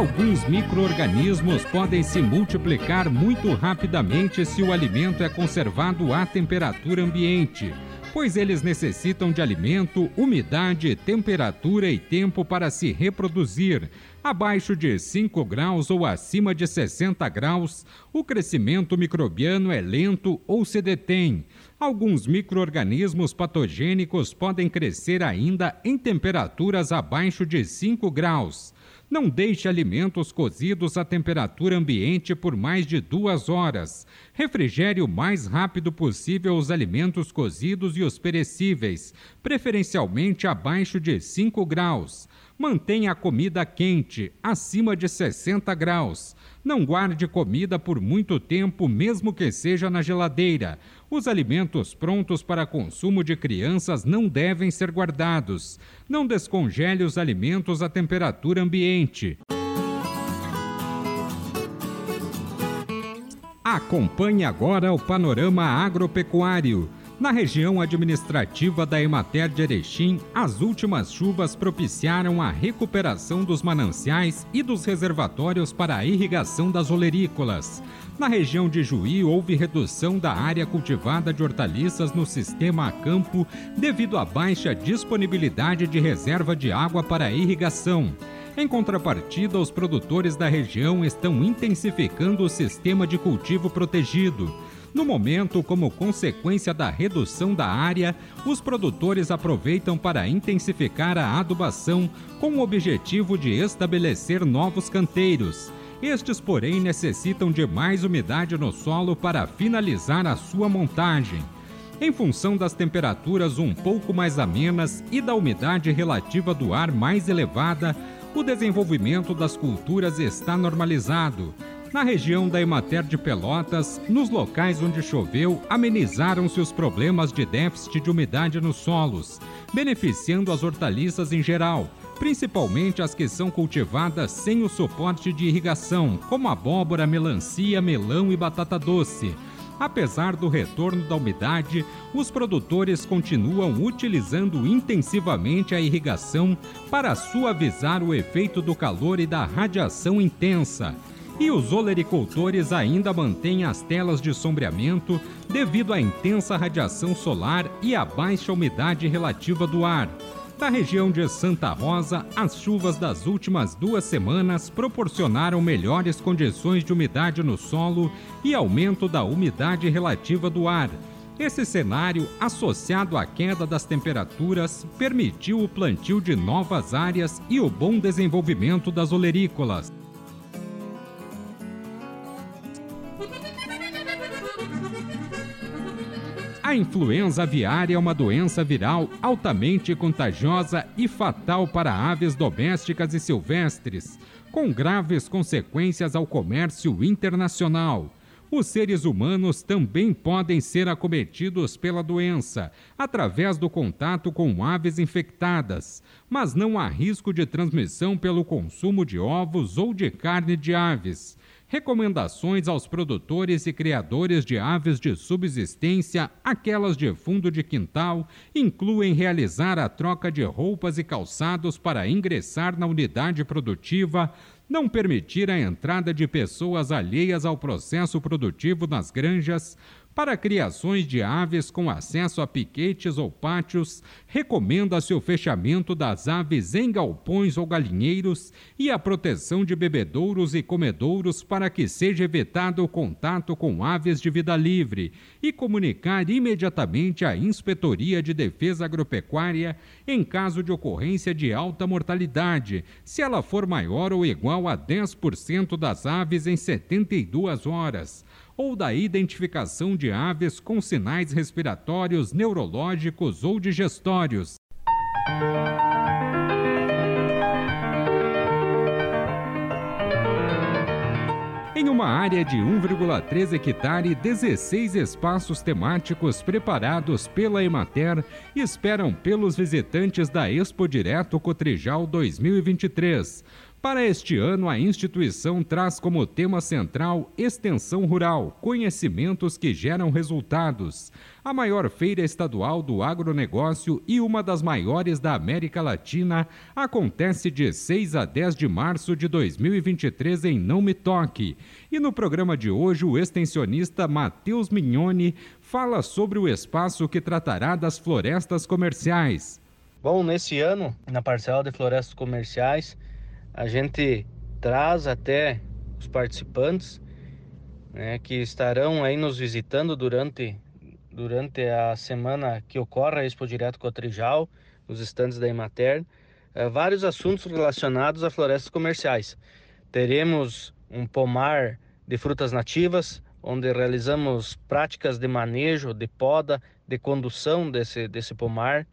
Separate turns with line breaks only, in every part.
Alguns micro-organismos podem se multiplicar muito rapidamente se o alimento é conservado à temperatura ambiente, pois eles necessitam de alimento, umidade, temperatura e tempo para se reproduzir. Abaixo de 5 graus ou acima de 60 graus, o crescimento microbiano é lento ou se detém. Alguns micro-organismos patogênicos podem crescer ainda em temperaturas abaixo de 5 graus. Não deixe alimentos cozidos à temperatura ambiente por mais de duas horas. Refrigere o mais rápido possível os alimentos cozidos e os perecíveis, preferencialmente abaixo de 5 graus. Mantenha a comida quente, acima de 60 graus. Não guarde comida por muito tempo, mesmo que seja na geladeira. Os alimentos prontos para consumo de crianças não devem ser guardados. Não descongele os alimentos à temperatura ambiente. Acompanhe agora o panorama agropecuário. Na região administrativa da Emater de Erechim, as últimas chuvas propiciaram a recuperação dos mananciais e dos reservatórios para a irrigação das olerícolas. Na região de Juí, houve redução da área cultivada de hortaliças no sistema a campo devido à baixa disponibilidade de reserva de água para irrigação. Em contrapartida, os produtores da região estão intensificando o sistema de cultivo protegido. No momento, como consequência da redução da área, os produtores aproveitam para intensificar a adubação com o objetivo de estabelecer novos canteiros. Estes, porém, necessitam de mais umidade no solo para finalizar a sua montagem. Em função das temperaturas um pouco mais amenas e da umidade relativa do ar mais elevada, o desenvolvimento das culturas está normalizado. Na região da Emater de Pelotas, nos locais onde choveu, amenizaram-se os problemas de déficit de umidade nos solos, beneficiando as hortaliças em geral, principalmente as que são cultivadas sem o suporte de irrigação, como abóbora, melancia, melão e batata doce. Apesar do retorno da umidade, os produtores continuam utilizando intensivamente a irrigação para suavizar o efeito do calor e da radiação intensa. E os olericultores ainda mantêm as telas de sombreamento devido à intensa radiação solar e à baixa umidade relativa do ar. Na região de Santa Rosa, as chuvas das últimas duas semanas proporcionaram melhores condições de umidade no solo e aumento da umidade relativa do ar. Esse cenário, associado à queda das temperaturas, permitiu o plantio de novas áreas e o bom desenvolvimento das olerícolas. A influenza aviária é uma doença viral altamente contagiosa e fatal para aves domésticas e silvestres, com graves consequências ao comércio internacional. Os seres humanos também podem ser acometidos pela doença através do contato com aves infectadas, mas não há risco de transmissão pelo consumo de ovos ou de carne de aves. Recomendações aos produtores e criadores de aves de subsistência, aquelas de fundo de quintal, incluem realizar a troca de roupas e calçados para ingressar na unidade produtiva, não permitir a entrada de pessoas alheias ao processo produtivo nas granjas, para criações de aves com acesso a piquetes ou pátios, recomenda-se o fechamento das aves em galpões ou galinheiros e a proteção de bebedouros e comedouros para que seja evitado o contato com aves de vida livre e comunicar imediatamente à Inspetoria de Defesa Agropecuária em caso de ocorrência de alta mortalidade, se ela for maior ou igual a 10% das aves em 72 horas ou da identificação de aves com sinais respiratórios, neurológicos ou digestórios. Em uma área de 1,3 hectare, 16 espaços temáticos preparados pela Emater esperam pelos visitantes da Expo Direto Cotrijal 2023. Para este ano, a instituição traz como tema central Extensão Rural, conhecimentos que geram resultados. A maior feira estadual do agronegócio e uma das maiores da América Latina acontece de 6 a 10 de março de 2023 em Não Me Toque. E no programa de hoje, o extensionista Matheus Mignoni fala sobre o espaço que tratará das florestas comerciais.
Bom, nesse ano, na parcela de florestas comerciais, a gente traz até os participantes né, que estarão aí nos visitando durante, durante a semana que ocorre a Expo Direto Cotrijal, nos estandes da Emater, é, vários assuntos relacionados a florestas comerciais. Teremos um pomar de frutas nativas, onde realizamos práticas de manejo, de poda, de condução desse, desse pomar.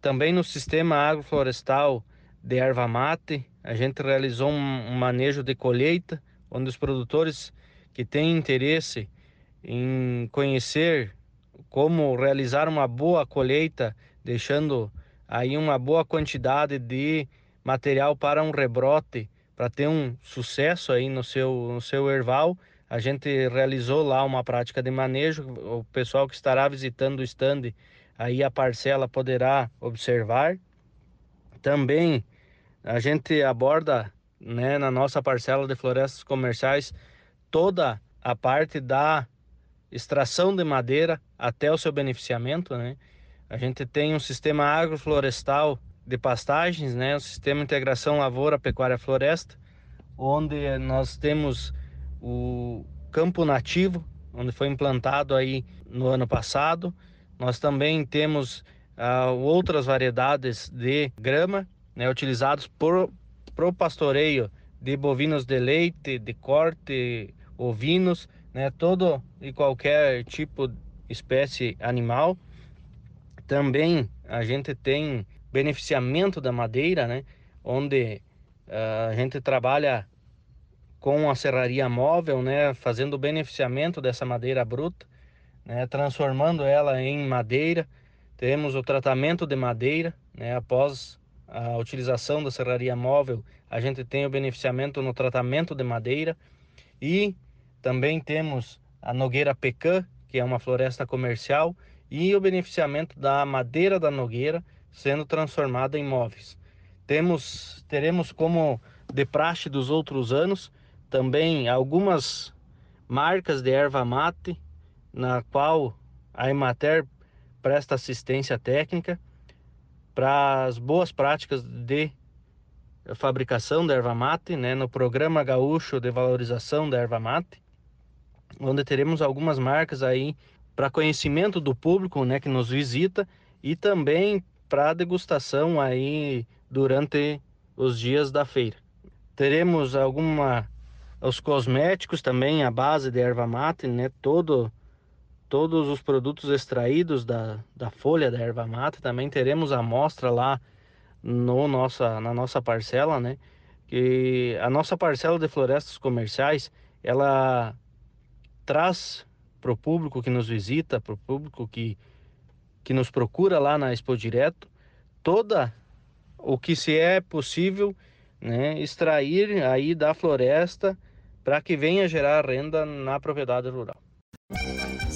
Também no sistema agroflorestal de erva mate, a gente realizou um, manejo de colheita, onde os produtores que têm interesse em conhecer como realizar uma boa colheita, deixando aí uma boa quantidade de material para um rebrote, para ter um sucesso aí no seu, no seu erval. A gente realizou lá uma prática de manejo. O pessoal que estará visitando o stand, aí a parcela poderá observar. Também a gente aborda né, na nossa parcela de florestas comerciais toda a parte da extração de madeira até o seu beneficiamento. Né? A gente tem um sistema agroflorestal de pastagens, né, o sistema de integração lavoura, pecuária, floresta, onde nós temos o campo nativo, onde foi implantado aí no ano passado. Nós também temos uh, outras variedades de grama né, utilizados por pro pastoreio de bovinos de leite, de corte, ovinos, né, todo e qualquer tipo espécie animal. Também a gente tem beneficiamento da madeira, né, onde uh, a gente trabalha com a serraria móvel, né, fazendo o beneficiamento dessa madeira bruta, né, transformando ela em madeira. Temos o tratamento de madeira, né, após a utilização da serraria móvel, a gente tem o beneficiamento no tratamento de madeira e também temos a nogueira pecan, que é uma floresta comercial, e o beneficiamento da madeira da nogueira sendo transformada em móveis. Temos, teremos como de praxe dos outros anos também algumas marcas de erva mate, na qual a Emater presta assistência técnica para as boas práticas de fabricação da erva mate, né, no programa gaúcho de valorização da erva mate, onde teremos algumas marcas aí para conhecimento do público, né, que nos visita e também para degustação aí durante os dias da feira. Teremos alguma os cosméticos também a base de erva mate, né, todo todos os produtos extraídos da, da folha da erva mate. Também teremos amostra lá no nossa, na nossa parcela, né? Que a nossa parcela de florestas comerciais, ela traz para o público que nos visita, para o público que, que nos procura lá na Expo Direto, toda o que se é possível né, extrair aí da floresta para que venha gerar renda na propriedade rural.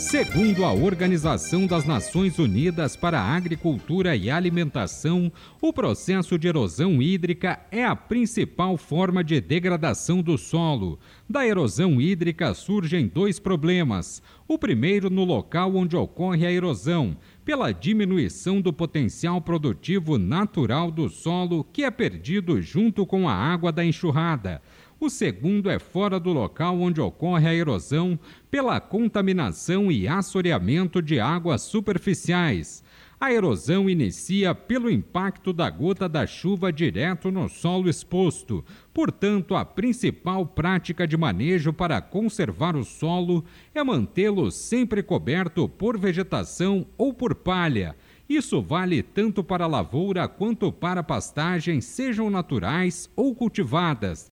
Segundo a Organização das Nações Unidas para a Agricultura e Alimentação, o processo de erosão hídrica é a principal forma de degradação do solo. Da erosão hídrica surgem dois problemas. O primeiro, no local onde ocorre a erosão, pela diminuição do potencial produtivo natural do solo, que é perdido junto com a água da enxurrada. O segundo é fora do local onde ocorre a erosão pela contaminação e assoreamento de águas superficiais. A erosão inicia pelo impacto da gota da chuva direto no solo exposto. Portanto, a principal prática de manejo para conservar o solo é mantê-lo sempre coberto por vegetação ou por palha. Isso vale tanto para a lavoura quanto para pastagens, sejam naturais ou cultivadas.